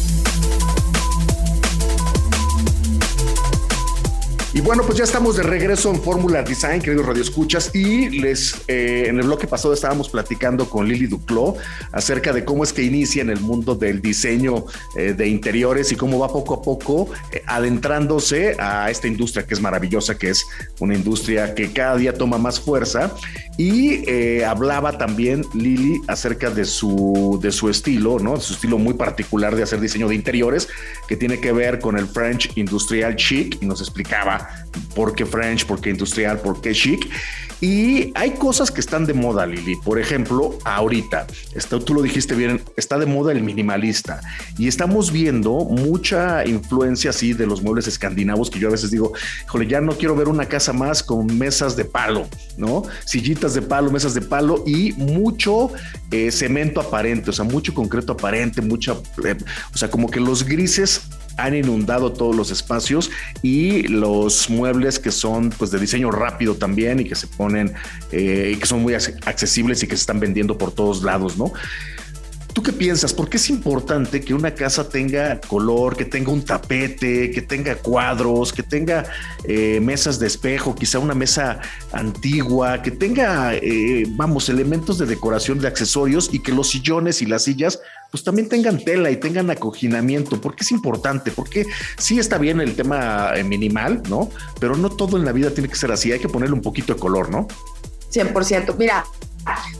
Y bueno, pues ya estamos de regreso en Fórmula Design, queridos radioescuchas, y les eh, en el bloque pasado estábamos platicando con Lili Duclos acerca de cómo es que inicia en el mundo del diseño eh, de interiores y cómo va poco a poco eh, adentrándose a esta industria que es maravillosa, que es una industria que cada día toma más fuerza. Y hablaba también Lili acerca de su, de su estilo, ¿no? Su estilo muy particular de hacer diseño de interiores, que tiene que ver con el French Industrial Chic, y nos explicaba por qué French, por qué industrial, por qué chic. Y hay cosas que están de moda, Lili. Por ejemplo, ahorita, está, tú lo dijiste bien, está de moda el minimalista y estamos viendo mucha influencia así de los muebles escandinavos que yo a veces digo, híjole, ya no quiero ver una casa más con mesas de palo, ¿no? Sillitas de palo, mesas de palo y mucho eh, cemento aparente, o sea, mucho concreto aparente, mucha, eh, o sea, como que los grises han inundado todos los espacios y los muebles que son pues de diseño rápido también y que se ponen eh, y que son muy accesibles y que se están vendiendo por todos lados, ¿no? ¿Tú qué piensas? ¿Por qué es importante que una casa tenga color, que tenga un tapete, que tenga cuadros, que tenga eh, mesas de espejo, quizá una mesa antigua, que tenga, eh, vamos, elementos de decoración de accesorios y que los sillones y las sillas pues también tengan tela y tengan acoginamiento, porque es importante, porque sí está bien el tema eh, minimal, ¿no? Pero no todo en la vida tiene que ser así, hay que ponerle un poquito de color, ¿no? 100%. Mira,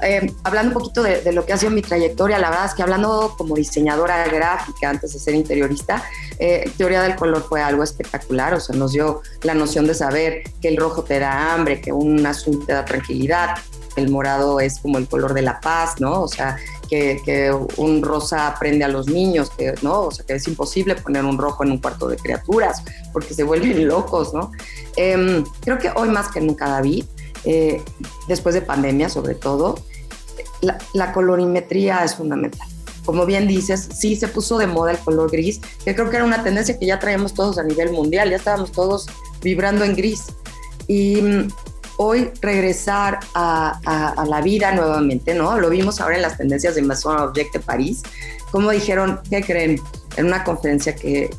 eh, hablando un poquito de, lo que ha sido mi trayectoria, la verdad es que hablando como diseñadora gráfica antes de ser interiorista, eh, teoría del color fue algo espectacular, o sea, nos dio la noción de saber que el rojo te da hambre, que un azul te da tranquilidad, el morado es como el color de la paz, ¿no? O sea, que, un rosa prende a los niños, que, ¿no? O sea, que es imposible poner un rojo en un cuarto de criaturas porque se vuelven locos, ¿no? Em, creo que hoy más que nunca, David, eh, después de pandemia sobre todo, la, colorimetría es fundamental. Como bien dices, sí se puso de moda el color gris, que creo que era una tendencia que ya traíamos todos a nivel mundial, ya estábamos todos vibrando en gris. Y mm, hoy regresar a, la vida nuevamente, ¿no? Lo vimos ahora en las tendencias de Maison Object de París, como dijeron, ¿qué creen? En una conferencia que,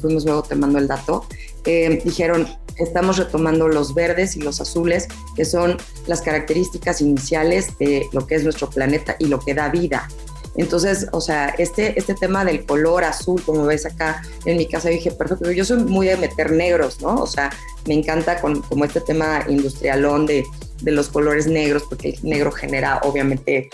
fuimos luego te mando el dato, eh, dijeron, estamos retomando los verdes y los azules, que son las características iniciales de lo que es nuestro planeta y lo que da vida. Entonces, o sea, este, este tema del color azul, como ves acá en mi casa, dije, perfecto, yo soy muy de meter negros, ¿no? O sea, me encanta con, como este tema industrialón de, de los colores negros, porque el negro genera, obviamente,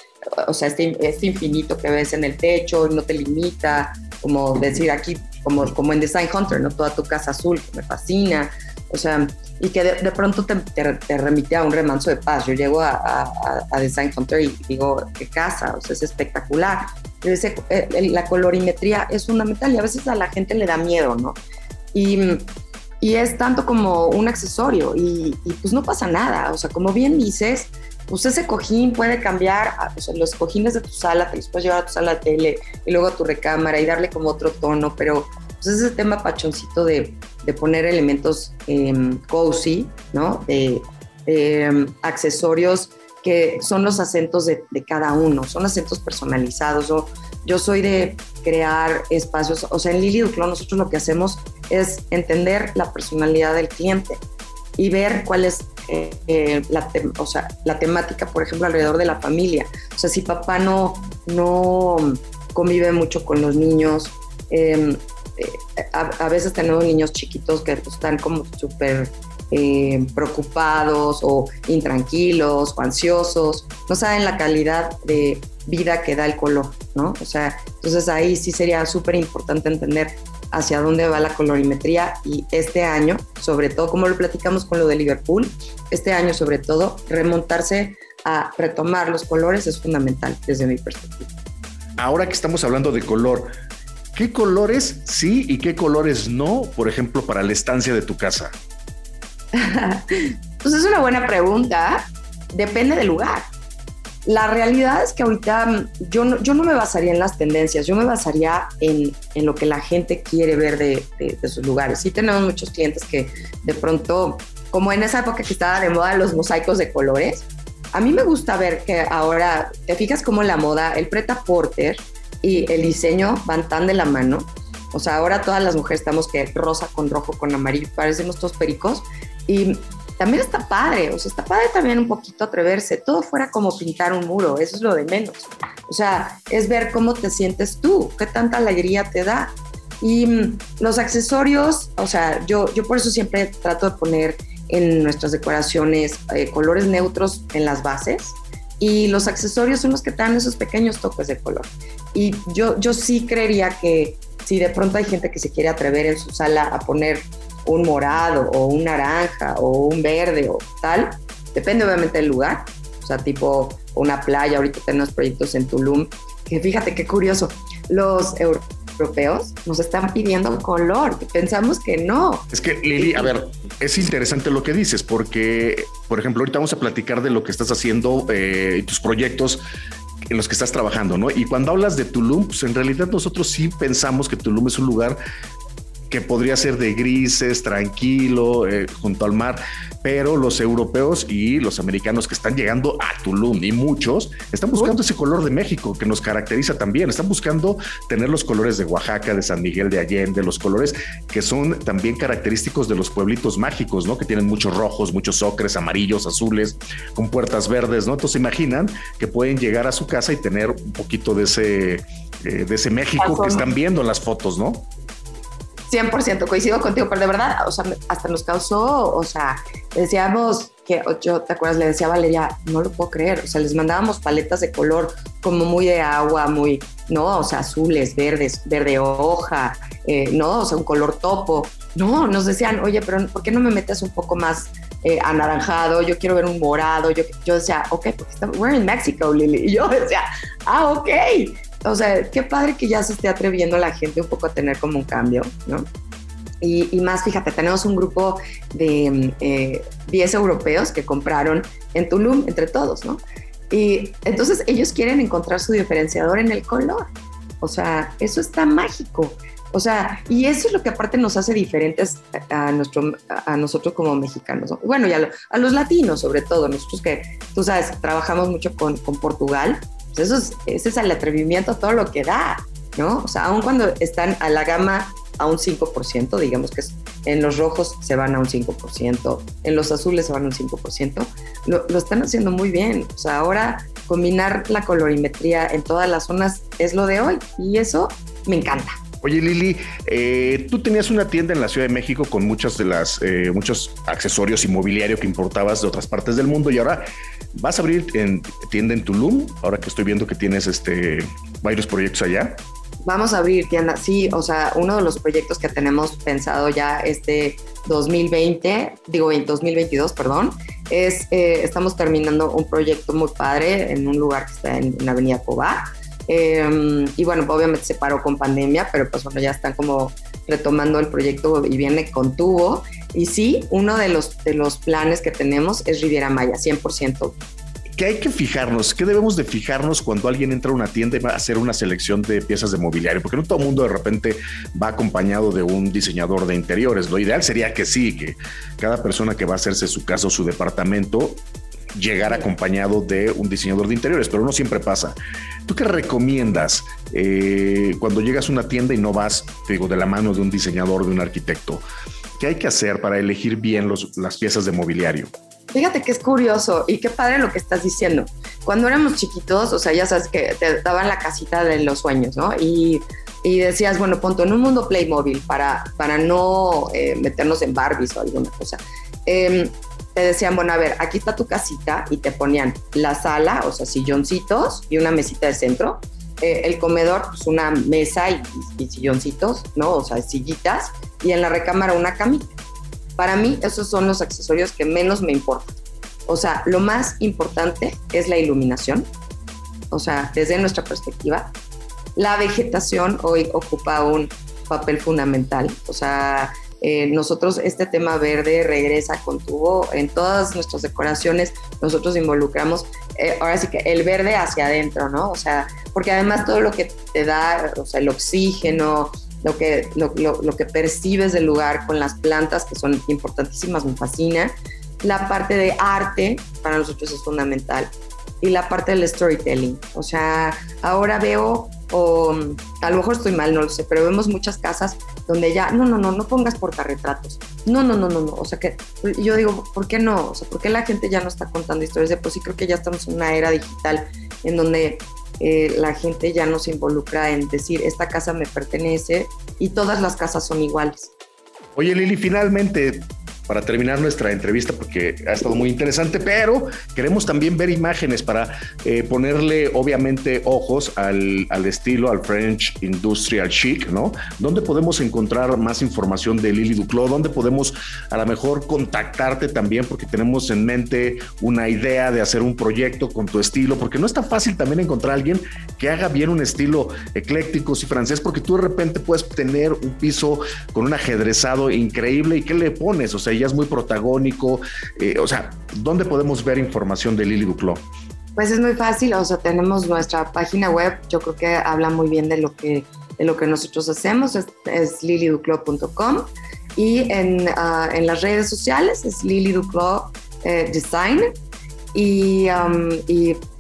o sea, este, este infinito que ves en el techo, no te limita, como decir aquí, como, como en Design Hunter, ¿no? Toda tu casa azul, que me fascina, o sea, y que de, pronto te, te, remite a un remanso de paz. Yo llego a, a, Design Hunter y digo, qué casa, o sea, es espectacular. Eh, la colorimetría es fundamental y a veces a la gente le da miedo, ¿no? Y, y es tanto como un accesorio y, y, pues no pasa nada. O sea, como bien dices, pues ese cojín puede cambiar, los cojines de tu sala te los puedes llevar a tu sala de tele y luego a tu recámara y darle como otro tono, pero pues ese tema pachoncito de, de poner elementos eh, cozy, ¿no? De em, accesorios que son los acentos de, de, cada uno, son acentos personalizados. Yo, yo soy de crear espacios, o sea, en Lily Duclos nosotros lo que hacemos es entender la personalidad del cliente y ver cuál es eh, eh, la, o sea, la temática, por ejemplo, alrededor de la familia. O sea, si papá no, no convive mucho con los niños, em, eh, a, veces tenemos niños chiquitos que están como súper preocupados o intranquilos o ansiosos, no saben la calidad de vida que da el color, ¿no? O sea, entonces ahí sí sería súper importante entender hacia dónde va la colorimetría y este año, sobre todo, como lo platicamos con lo de Liverpool, este año sobre todo, remontarse a retomar los colores es fundamental desde mi perspectiva. Ahora que estamos hablando de color, ¿qué colores sí y qué colores no, por ejemplo, para la estancia de tu casa? pues es una buena pregunta. Depende del lugar. La realidad es que ahorita mm, yo no, yo no me basaría en las tendencias, yo me basaría en, en lo que la gente quiere ver de, de, sus lugares. Sí tenemos muchos clientes que de pronto, como en esa época que estaba de moda los mosaicos de colores, a mí me gusta ver que ahora, te fijas cómo la moda, el preta porter y el diseño van tan de la mano. O sea, ahora todas las mujeres estamos que rosa con rojo con amarillo, parecemos todos pericos. Y también está padre, o sea, está padre también un poquito atreverse, todo fuera como pintar un muro, eso es lo de menos. O sea, es ver cómo te sientes tú, qué tanta alegría te da. Y mm, los accesorios, o sea, yo, yo por eso siempre trato de poner en nuestras decoraciones eh, colores neutros en las bases y los accesorios son los que te dan esos pequeños toques de color. Y yo, yo sí creería que si de pronto hay gente que se quiere atrever en su sala a poner un morado o un naranja o un verde o tal, depende obviamente del lugar, o sea, tipo una playa, ahorita tenemos proyectos en Tulum, que fíjate qué curioso, los europeos nos están pidiendo color, pensamos que no. Es que Lili, a ver, es interesante lo que dices, porque, por ejemplo, ahorita vamos a platicar de lo que estás haciendo eh, tus proyectos en los que estás trabajando, ¿no? Y cuando hablas de Tulum, pues en realidad nosotros sí pensamos que Tulum es un lugar que podría ser de grises, tranquilo, eh, junto al mar, pero los europeos y los americanos que están llegando a Tulum y muchos están buscando ese color de México que nos caracteriza también, están buscando tener los colores de Oaxaca, de San Miguel de Allende, los colores que son también característicos de los pueblitos mágicos, ¿no? Que tienen muchos rojos, muchos ocres, amarillos, azules, con puertas verdes, ¿no? Entonces imaginan que pueden llegar a su casa y tener un poquito de ese, eh, de ese México que están viendo en las fotos, ¿no? 100% coincido contigo, pero de verdad, o sea, hasta nos causó, o sea, decíamos que yo, ¿te acuerdas? Le decía a Valeria, no lo puedo creer, o sea, les mandábamos paletas de color como muy de agua, muy, no, o sea, azules, verdes, verde hoja, eh, no, o sea, un color topo. No, nos decían, oye, pero ¿por qué no me metes un poco más eh, anaranjado? Yo quiero ver un morado. Yo, yo decía, ok, porque estamos, we're in Mexico, Lily. Y yo decía, ah, ok o sea, qué padre que ya se esté atreviendo la gente un poco a tener como un cambio, ¿no? Y, más, fíjate, tenemos un grupo de 10 eh, europeos que compraron en Tulum entre todos, ¿no? Y entonces ellos quieren encontrar su diferenciador en el color. O sea, eso está mágico. O sea, y eso es lo que aparte nos hace diferentes a, nuestro, a nosotros como mexicanos. ¿no? Bueno, y a, a, los latinos sobre todo, nosotros que, tú sabes, trabajamos mucho con, con Portugal pues eso es, ese es el atrevimiento, todo lo que da, ¿no? O sea, aun cuando están a la gama a un 5%, digamos que en los rojos se van a un 5%, en los azules se van a un 5%, lo, lo, están haciendo muy bien. O sea, ahora combinar la colorimetría en todas las zonas es lo de hoy y eso me encanta. Oye Lili, eh, tú tenías una tienda en la Ciudad de México con muchas de las eh, muchos accesorios y mobiliario que importabas de otras partes del mundo y ahora vas a abrir en, tienda en Tulum. Ahora que estoy viendo que tienes este varios proyectos allá. Vamos a abrir tienda, sí, o sea, uno de los proyectos que tenemos pensado ya este 2020, digo 2022, perdón, es eh, estamos terminando un proyecto muy padre en un lugar que está en, en Avenida Cobá Em, y bueno, obviamente se paró con pandemia, pero pues bueno, ya están como retomando el proyecto y viene con tubo. Y sí, uno de los, de los planes que tenemos es Riviera Maya, 100%. ¿Qué hay que fijarnos? ¿Qué debemos de fijarnos cuando alguien entra a una tienda y va a hacer una selección de piezas de mobiliario? Porque no todo el mundo de repente va acompañado de un diseñador de interiores. Lo ideal sería que sí, que cada persona que va a hacerse su casa o su departamento llegara acompañado de un diseñador de interiores, pero no siempre pasa. ¿Tú qué recomiendas eh, cuando llegas a una tienda y no vas, digo, de la mano de un diseñador, de un arquitecto? ¿Qué hay que hacer para elegir bien las piezas de mobiliario? Fíjate que es curioso y qué padre lo que estás diciendo. Cuando éramos chiquitos, o sea, ya sabes que te daban la casita de los sueños, ¿no? Y, y decías, bueno, punto, en un mundo Playmobil para, para no eh, meternos en Barbies o alguna cosa. Em, te decían, bueno, a ver, aquí está tu casita y te ponían la sala, o sea, silloncitos y una mesita de centro. Eh, el comedor, pues una mesa y, y, silloncitos, ¿no? O sea, sillitas. Y en la recámara una camita. Para mí esos son los accesorios que menos me importan. O sea, lo más importante es la iluminación. O sea, desde nuestra perspectiva, la vegetación hoy ocupa un papel fundamental. O sea, eh, nosotros este tema verde regresa con tubo en todas nuestras decoraciones. Nosotros involucramos eh, ahora sí que el verde hacia adentro, ¿no? O sea, porque además todo lo que te da, o sea, el oxígeno, lo que, lo, lo, que percibes del lugar con las plantas, que son importantísimas, me fascina. La parte de arte para nosotros es fundamental. Y la parte del storytelling. O sea, ahora veo, o a lo mejor estoy mal, no lo sé, pero vemos muchas casas donde ya, no, no, no, no pongas portarretratos. No, no, no, no, no. O sea que yo digo, ¿por qué no? O sea, ¿por qué la gente ya no está contando historias? De por sí creo que ya estamos en una era digital en donde eh, la gente ya no se involucra en decir, esta casa me pertenece y todas las casas son iguales. Oye Lili, finalmente para terminar nuestra entrevista porque ha estado muy interesante, pero queremos también ver imágenes para eh, ponerle obviamente ojos al, al, estilo, al French Industrial Chic, ¿no? ¿Dónde podemos encontrar más información de Lili Duclos? ¿Dónde podemos a lo mejor contactarte también porque tenemos en mente una idea de hacer un proyecto con tu estilo? Porque no es tan fácil también encontrar a alguien que haga bien un estilo ecléctico y francés porque tú de repente puedes tener un piso con un ajedrezado increíble y ¿qué le pones? O sea, ella es muy protagónico. Eh, o sea, ¿dónde podemos ver información de Lili Duclos? Pues es muy fácil, o sea, tenemos nuestra página web, yo creo que habla muy bien de lo que, de lo que nosotros hacemos, es, es liliduclos.com y en, uh, en, las redes sociales es Lili Duclos eh, Design y,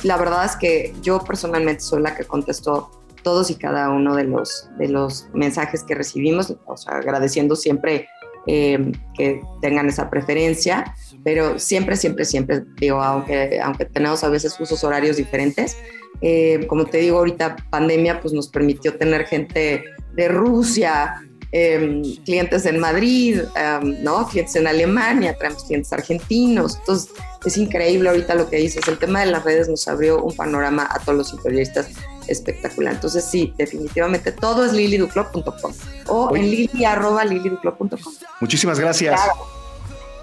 la verdad es que yo personalmente soy la que contestó todos y cada uno de los, de los mensajes que recibimos, o sea, agradeciendo siempre eh, que tengan esa preferencia, pero siempre, siempre, siempre, digo, aunque, aunque tenemos a veces usos horarios diferentes, eh, como te digo, ahorita pandemia pues nos permitió tener gente de Rusia, em, clientes en Madrid, em, ¿no? clientes en Alemania, traemos clientes argentinos, entonces es increíble ahorita lo que dices, el tema de las redes nos abrió un panorama a todos los interioristas espectacular. Entonces sí, definitivamente todo es liliduclub.com o en lili.liliduclub.com. Muchísimas gracias.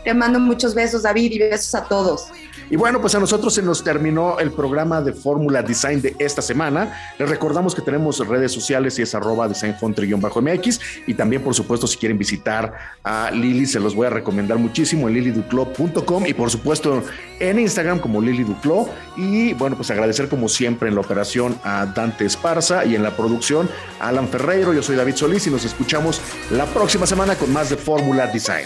Te mando muchos besos, David, y besos a todos. Y bueno, pues a nosotros se nos terminó el programa de Fórmula Design de esta semana. Les recordamos que tenemos redes sociales y es arroba designfontre-mx y también, por supuesto, si quieren visitar a Lili, se los voy a recomendar muchísimo en liliduclo.com y por supuesto en Instagram como Lili Duclo. Y bueno, pues agradecer como siempre en la operación a Dante Esparza y en la producción a Alan Ferreiro. Yo soy David Solís y nos escuchamos la próxima semana con más de Fórmula. Design